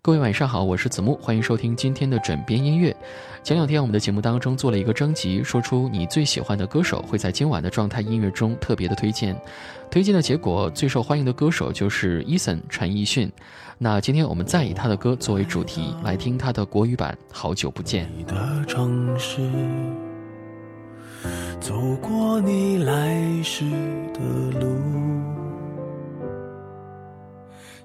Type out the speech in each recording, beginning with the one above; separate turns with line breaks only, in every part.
各位晚上好，我是子木，欢迎收听今天的枕边音乐。前两天我们的节目当中做了一个征集，说出你最喜欢的歌手，会在今晚的状态音乐中特别的推荐。推荐的结果最受欢迎的歌手就是 Eason 陈奕迅。那今天我们再以他的歌作为主题，来听他的国语版《好久不见》。
你的城市，走过你来时的路，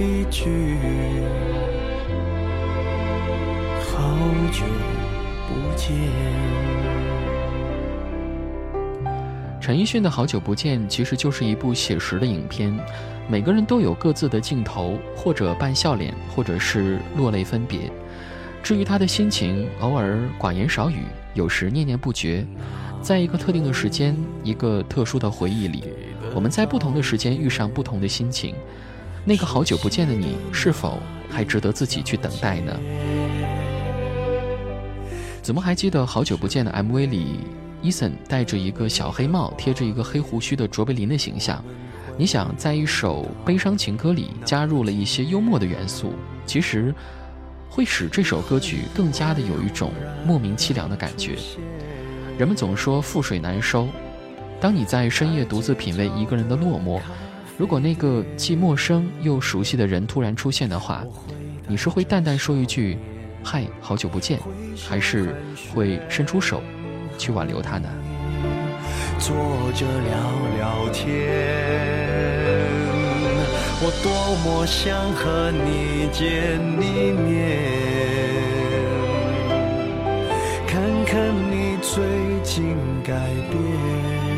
一句，好久。不见。
陈奕迅的《好久不见》其实就是一部写实的影片，每个人都有各自的镜头，或者扮笑脸，或者是落泪分别。至于他的心情，偶尔寡言少语，有时念念不绝。在一个特定的时间，一个特殊的回忆里，我们在不同的时间遇上不同的心情。那个好久不见的你，是否还值得自己去等待呢？怎么还记得好久不见的 MV 里，Eason 戴着一个小黑帽，贴着一个黑胡须的卓别林的形象？你想在一首悲伤情歌里加入了一些幽默的元素，其实会使这首歌曲更加的有一种莫名凄凉的感觉。人们总说覆水难收，当你在深夜独自品味一个人的落寞，如果那个既陌生又熟悉的人突然出现的话，你是会淡淡说一句？嗨，好久不见，还是会伸出手去挽留他呢？
坐着聊聊天，我多么想和你见一面，看看你最近改变，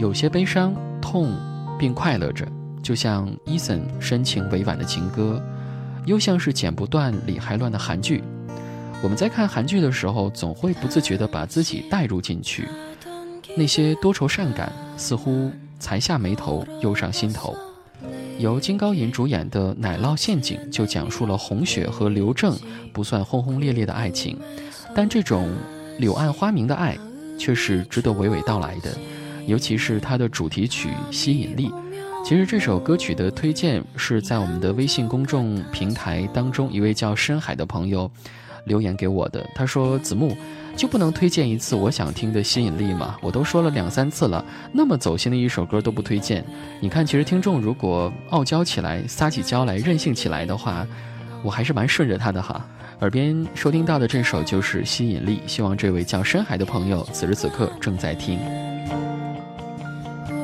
有些悲伤、痛，并快乐着，就像 Eason 深情委婉的情歌，又像是剪不断、理还乱的韩剧。我们在看韩剧的时候，总会不自觉地把自己带入进去，那些多愁善感似乎才下眉头，又上心头。由金高银主演的《奶酪陷阱》就讲述了红雪和刘正不算轰轰烈烈的爱情，但这种柳暗花明的爱，却是值得娓娓道来的。尤其是它的主题曲《吸引力》，其实这首歌曲的推荐是在我们的微信公众平台当中，一位叫深海的朋友留言给我的。他说：“子木就不能推荐一次我想听的《吸引力》吗？我都说了两三次了，那么走心的一首歌都不推荐。你看，其实听众如果傲娇起来、撒起娇来、任性起来的话，
我还是蛮顺着他的哈。耳边收听到的这首就是《吸引力》，希望这位叫深海的朋友此时此刻正在听。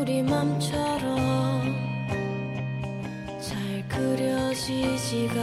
우리 맘처럼 잘 그려지지가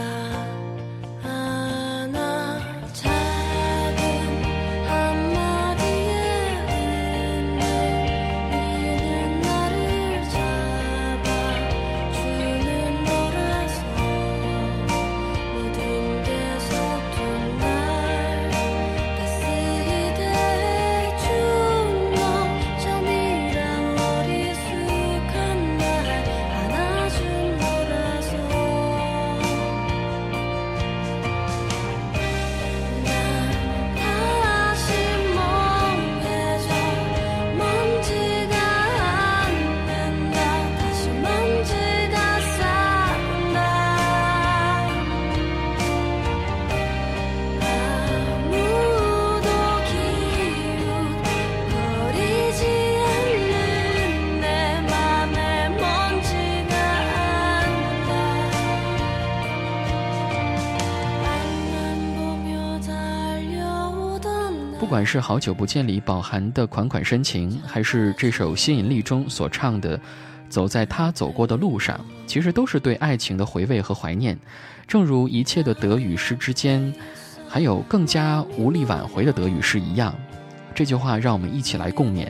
不管是好久不见里饱含的款款深情，还是这首吸引力中所唱的“走在他走过的路上”，其实都是对爱情的回味和怀念。正如一切的得与失之间，还有更加无力挽回的得与失一样。这句话让我们一起来共勉，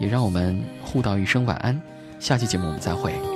也让我们互道一声晚安。下期节目我们再会。